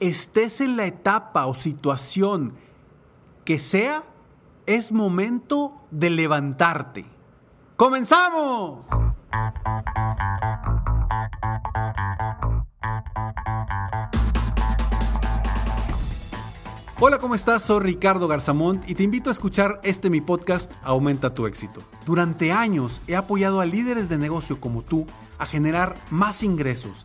Estés en la etapa o situación que sea, es momento de levantarte. ¡Comenzamos! Hola, ¿cómo estás? Soy Ricardo Garzamont y te invito a escuchar este mi podcast Aumenta tu éxito. Durante años he apoyado a líderes de negocio como tú a generar más ingresos,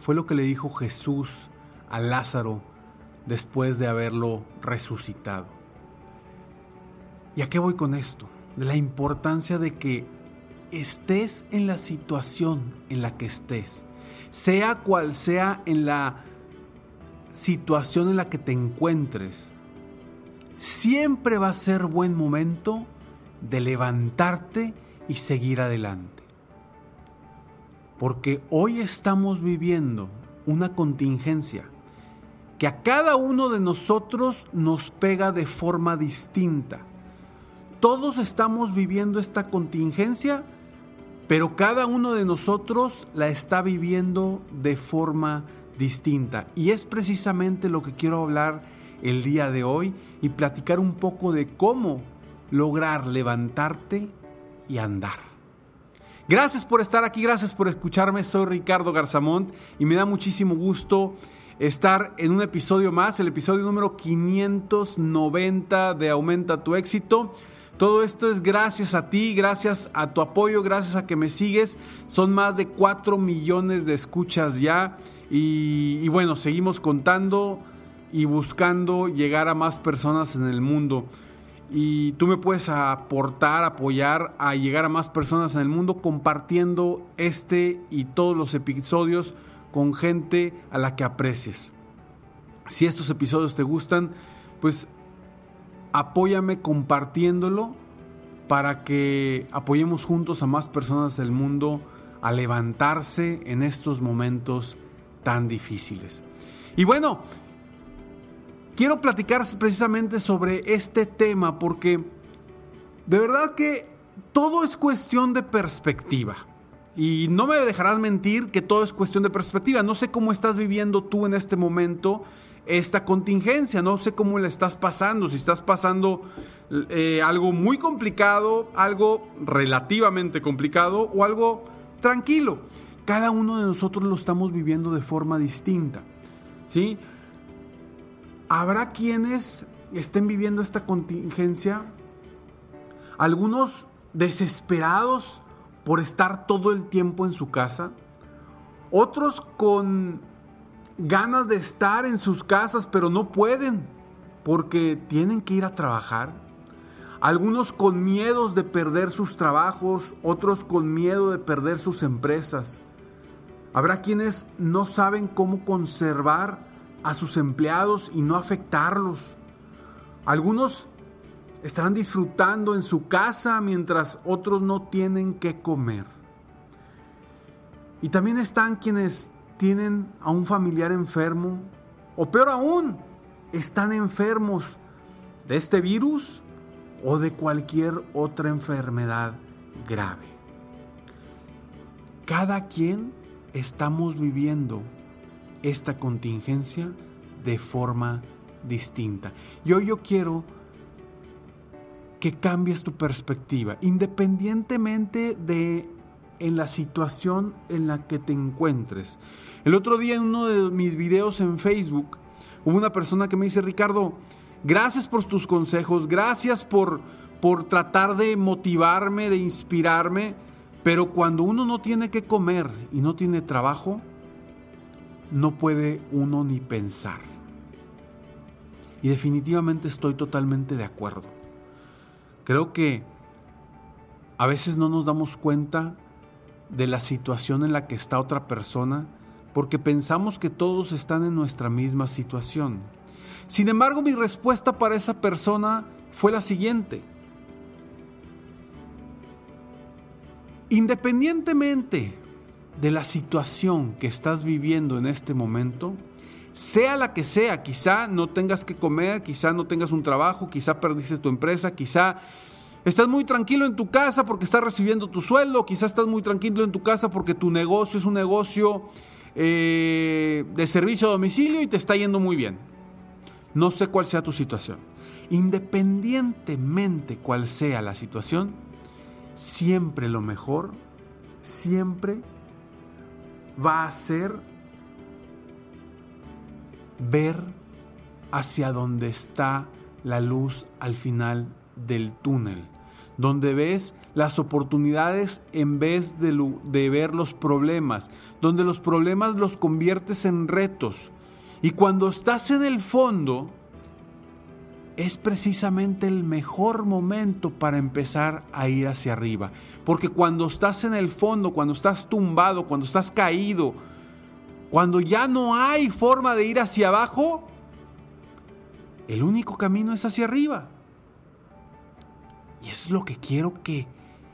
fue lo que le dijo Jesús a Lázaro después de haberlo resucitado. ¿Y a qué voy con esto? De la importancia de que estés en la situación en la que estés, sea cual sea en la situación en la que te encuentres, siempre va a ser buen momento de levantarte y seguir adelante. Porque hoy estamos viviendo una contingencia que a cada uno de nosotros nos pega de forma distinta. Todos estamos viviendo esta contingencia, pero cada uno de nosotros la está viviendo de forma distinta. Y es precisamente lo que quiero hablar el día de hoy y platicar un poco de cómo lograr levantarte y andar. Gracias por estar aquí, gracias por escucharme. Soy Ricardo Garzamont y me da muchísimo gusto estar en un episodio más, el episodio número 590 de Aumenta tu éxito. Todo esto es gracias a ti, gracias a tu apoyo, gracias a que me sigues. Son más de 4 millones de escuchas ya. Y, y, bueno, seguimos contando y buscando llegar a más personas en el mundo. Y tú me puedes aportar, apoyar a llegar a más personas en el mundo compartiendo este y todos los episodios con gente a la que aprecies. Si estos episodios te gustan, pues apóyame compartiéndolo para que apoyemos juntos a más personas del mundo a levantarse en estos momentos tan difíciles. Y bueno, quiero platicar precisamente sobre este tema porque de verdad que todo es cuestión de perspectiva. Y no me dejarás mentir que todo es cuestión de perspectiva. No sé cómo estás viviendo tú en este momento esta contingencia, no sé cómo le estás pasando, si estás pasando eh, algo muy complicado, algo relativamente complicado o algo tranquilo. Cada uno de nosotros lo estamos viviendo de forma distinta. ¿sí? Habrá quienes estén viviendo esta contingencia, algunos desesperados por estar todo el tiempo en su casa, otros con ganas de estar en sus casas pero no pueden porque tienen que ir a trabajar, algunos con miedos de perder sus trabajos, otros con miedo de perder sus empresas. Habrá quienes no saben cómo conservar a sus empleados y no afectarlos. Algunos estarán disfrutando en su casa mientras otros no tienen que comer. Y también están quienes tienen a un familiar enfermo, o peor aún, están enfermos de este virus o de cualquier otra enfermedad grave. Cada quien estamos viviendo esta contingencia de forma distinta. Y hoy yo quiero que cambies tu perspectiva, independientemente de en la situación en la que te encuentres. El otro día en uno de mis videos en Facebook hubo una persona que me dice, Ricardo, gracias por tus consejos, gracias por, por tratar de motivarme, de inspirarme, pero cuando uno no tiene que comer y no tiene trabajo, no puede uno ni pensar. Y definitivamente estoy totalmente de acuerdo. Creo que a veces no nos damos cuenta de la situación en la que está otra persona porque pensamos que todos están en nuestra misma situación. Sin embargo, mi respuesta para esa persona fue la siguiente. Independientemente de la situación que estás viviendo en este momento, sea la que sea, quizá no tengas que comer, quizá no tengas un trabajo, quizá perdiste tu empresa, quizá estás muy tranquilo en tu casa porque estás recibiendo tu sueldo, quizá estás muy tranquilo en tu casa porque tu negocio es un negocio eh, de servicio a domicilio y te está yendo muy bien. No sé cuál sea tu situación. Independientemente cuál sea la situación, siempre lo mejor, siempre va a ser ver hacia dónde está la luz al final del túnel, donde ves las oportunidades en vez de, de, ver los problemas, donde los problemas los conviertes en retos. Y cuando estás en el fondo, es precisamente el mejor momento para empezar a ir hacia arriba. Porque cuando estás en el fondo, cuando estás tumbado, cuando estás caído, cuando ya no hay forma de ir hacia abajo, el único camino es hacia arriba. Y es lo que quiero que,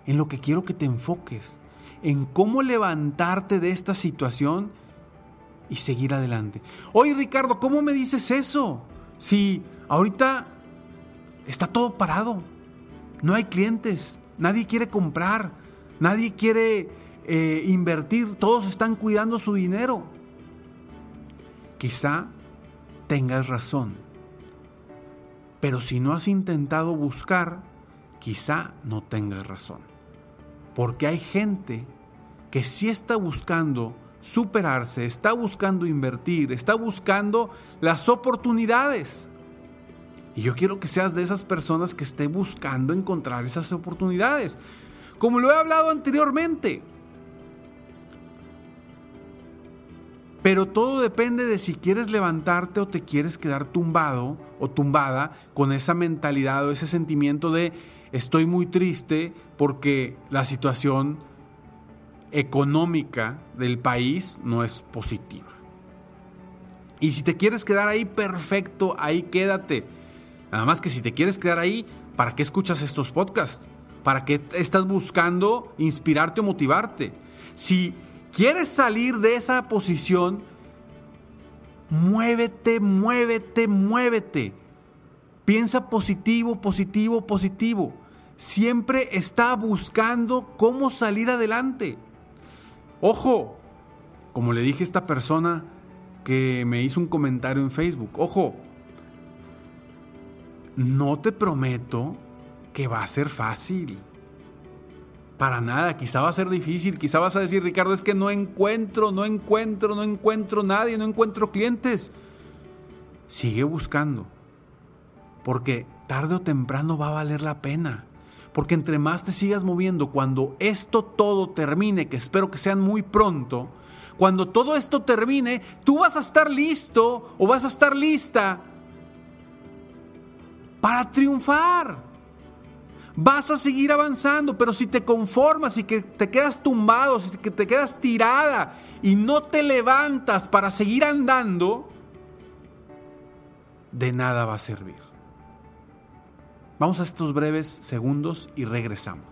en lo que quiero que te enfoques, en cómo levantarte de esta situación y seguir adelante. Oye Ricardo, ¿cómo me dices eso? Si ahorita está todo parado, no hay clientes, nadie quiere comprar, nadie quiere eh, invertir, todos están cuidando su dinero. Quizá tengas razón, pero si no has intentado buscar, quizá no tengas razón. Porque hay gente que sí está buscando superarse, está buscando invertir, está buscando las oportunidades. Y yo quiero que seas de esas personas que esté buscando encontrar esas oportunidades. Como lo he hablado anteriormente. Pero todo depende de si quieres levantarte o te quieres quedar tumbado o tumbada con esa mentalidad o ese sentimiento de estoy muy triste porque la situación económica del país no es positiva. Y si te quieres quedar ahí, perfecto, ahí quédate. Nada más que si te quieres quedar ahí, ¿para qué escuchas estos podcasts? ¿Para qué estás buscando inspirarte o motivarte? Si quieres salir de esa posición, muévete, muévete, muévete. Piensa positivo, positivo, positivo siempre está buscando cómo salir adelante. Ojo, como le dije a esta persona que me hizo un comentario en Facebook, ojo, no te prometo que va a ser fácil. Para nada, quizá va a ser difícil, quizá vas a decir, Ricardo, es que no encuentro, no encuentro, no encuentro nadie, no encuentro clientes. Sigue buscando, porque tarde o temprano va a valer la pena. Porque entre más te sigas moviendo, cuando esto todo termine, que espero que sean muy pronto, cuando todo esto termine, tú vas a estar listo o vas a estar lista para triunfar. Vas a seguir avanzando, pero si te conformas y que te quedas tumbado, si que te quedas tirada y no te levantas para seguir andando, de nada va a servir. Vamos a estos breves segundos y regresamos.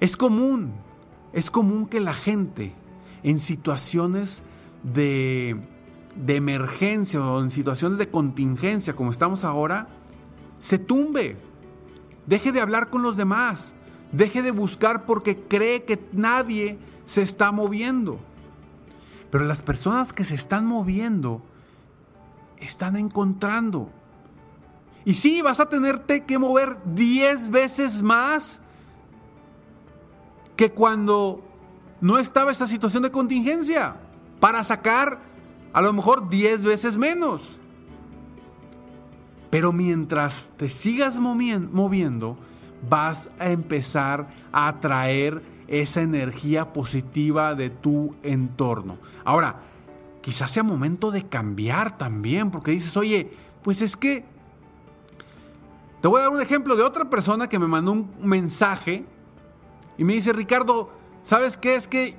Es común, es común que la gente en situaciones de, de emergencia o en situaciones de contingencia como estamos ahora, se tumbe, deje de hablar con los demás, deje de buscar porque cree que nadie se está moviendo. Pero las personas que se están moviendo están encontrando. Y sí, vas a tenerte que mover 10 veces más que cuando no estaba esa situación de contingencia para sacar a lo mejor 10 veces menos. Pero mientras te sigas moviendo, vas a empezar a atraer esa energía positiva de tu entorno. Ahora, quizás sea momento de cambiar también, porque dices, oye, pues es que... Te voy a dar un ejemplo de otra persona que me mandó un mensaje y me dice, Ricardo, ¿sabes qué? Es que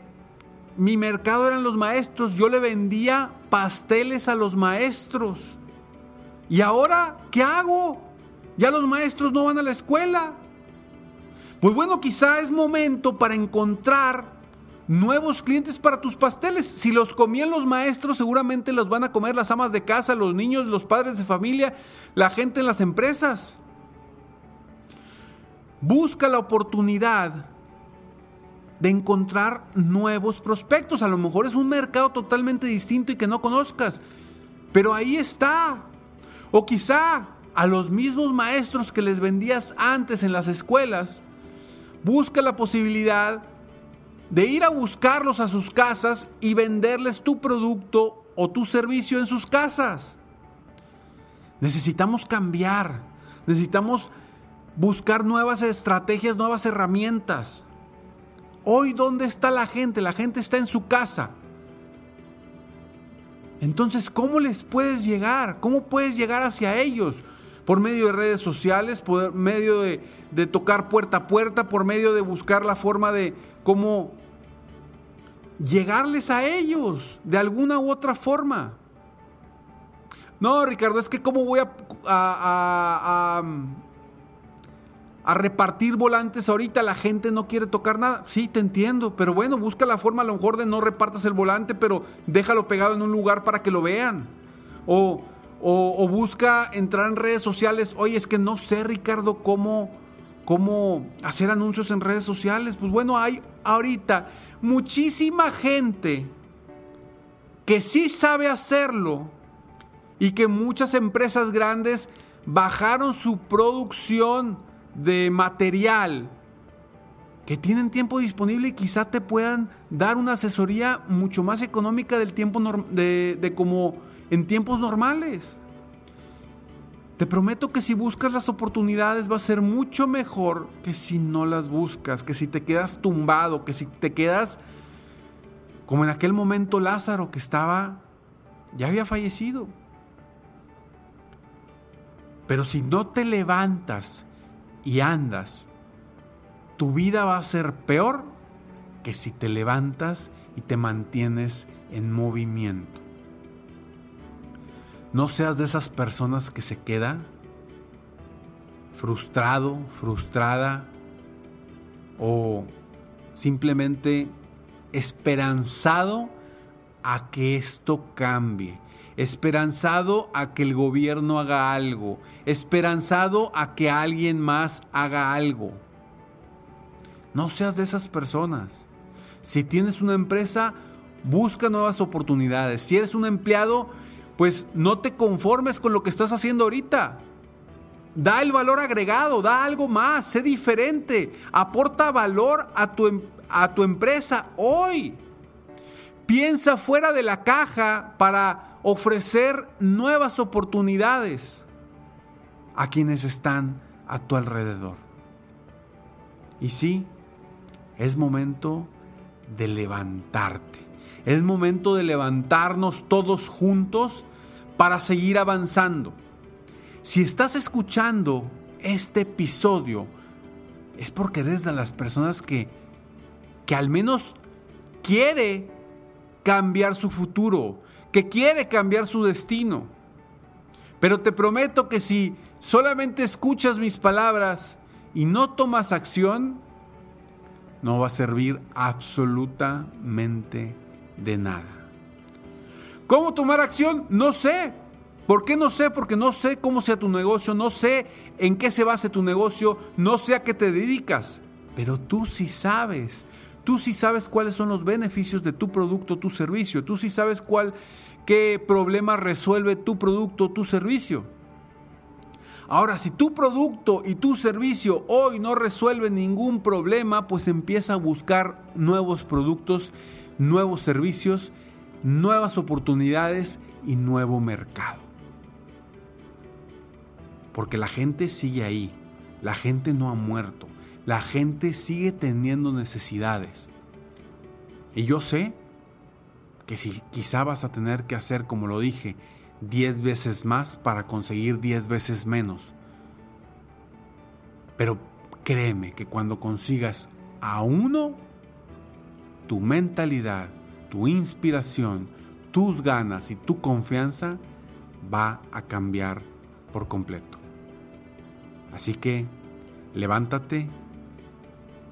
mi mercado eran los maestros, yo le vendía pasteles a los maestros. ¿Y ahora qué hago? Ya los maestros no van a la escuela. Pues bueno, quizá es momento para encontrar nuevos clientes para tus pasteles. Si los comían los maestros, seguramente los van a comer las amas de casa, los niños, los padres de familia, la gente en las empresas. Busca la oportunidad de encontrar nuevos prospectos. A lo mejor es un mercado totalmente distinto y que no conozcas, pero ahí está. O quizá a los mismos maestros que les vendías antes en las escuelas, busca la posibilidad de ir a buscarlos a sus casas y venderles tu producto o tu servicio en sus casas. Necesitamos cambiar, necesitamos buscar nuevas estrategias, nuevas herramientas. Hoy, ¿dónde está la gente? La gente está en su casa. Entonces, ¿cómo les puedes llegar? ¿Cómo puedes llegar hacia ellos? Por medio de redes sociales, por medio de, tocar puerta a puerta, por medio de buscar la forma de cómo llegarles a ellos de alguna u otra forma. No, Ricardo, es que cómo voy a repartir volantes ahorita, la gente no quiere tocar nada. Sí, te entiendo, pero bueno, busca la forma a lo mejor de no repartas el volante, pero déjalo pegado en un lugar para que lo vean. O, o, busca entrar en redes sociales. Oye, es que no sé, Ricardo, cómo, cómo hacer anuncios en redes sociales. Pues bueno, hay ahorita muchísima gente que sí sabe hacerlo, y que muchas empresas grandes bajaron su producción de material que tienen tiempo disponible y quizá te puedan dar una asesoría mucho más económica del tiempo de, de como en tiempos normales. Te prometo que si buscas las oportunidades va a ser mucho mejor que si no las buscas, que si te quedas tumbado, que si te quedas como en aquel momento Lázaro que estaba, ya había fallecido. Pero si no te levantas y andas, tu vida va a ser peor que si te levantas y te mantienes en movimiento. No seas de esas personas que se queda frustrado, frustrada o simplemente esperanzado a que esto cambie, esperanzado a que el gobierno haga algo, esperanzado a que alguien más haga algo. No seas de esas personas. Si tienes una empresa, busca nuevas oportunidades. Si eres un empleado, pues no te conformes con lo que estás haciendo ahorita. Da el valor agregado, da algo más, sé diferente, aporta valor a tu, em, a tu empresa hoy. Piensa fuera de la caja para ofrecer nuevas oportunidades a quienes están a tu alrededor. Y sí, es momento de levantarte. Es momento de levantarnos todos juntos para seguir avanzando. Si estás escuchando este episodio, es porque eres de las personas que, que al menos quiere cambiar su futuro, que quiere cambiar su destino. Pero te prometo que si solamente escuchas mis palabras y no tomas acción, no va a servir absolutamente de nada. ¿Cómo tomar acción? No sé. ¿Por qué no sé? Porque no sé cómo sea tu negocio, no sé en qué se base tu negocio, no sé a qué te dedicas. Pero tú sí sabes. Tú sí sabes cuáles son los beneficios de tu producto, tu servicio. Tú sí sabes cuál, qué problema resuelve tu producto, tu servicio. Ahora, si tu producto y tu servicio hoy no resuelven ningún problema, pues empieza a buscar nuevos productos, nuevos servicios, nuevas oportunidades y nuevo mercado. Porque la gente sigue ahí, la gente no ha muerto, la gente sigue teniendo necesidades. Y yo sé que si quizá vas a tener que hacer, como lo dije, 10 veces más para conseguir 10 veces menos. Pero créeme que cuando consigas a uno, tu mentalidad, tu inspiración, tus ganas y tu confianza va a cambiar por completo. Así que levántate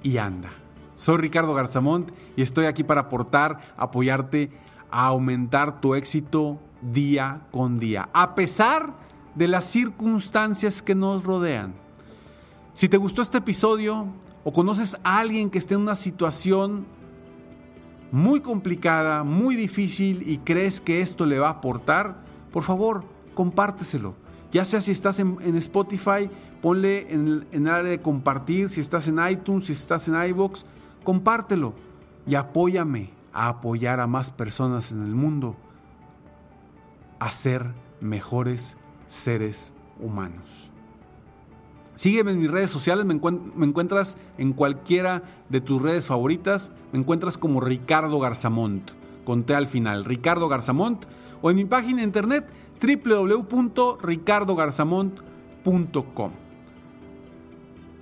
y anda. Soy Ricardo Garzamont y estoy aquí para aportar, apoyarte a aumentar tu éxito día con día, a pesar de las circunstancias que nos rodean. Si te gustó este episodio o conoces a alguien que esté en una situación muy complicada, muy difícil y crees que esto le va a aportar, por favor, compárteselo. Ya sea si estás en, Spotify, ponle en, el área de compartir, si estás en iTunes, si estás en iBox, compártelo y apóyame a apoyar a más personas en el mundo a ser mejores seres humanos. Sígueme en mis redes sociales, me, encuentras en cualquiera de tus redes favoritas, me encuentras como Ricardo Garzamont, conté al final, Ricardo Garzamont, o en mi página de internet www.ricardogarzamont.com.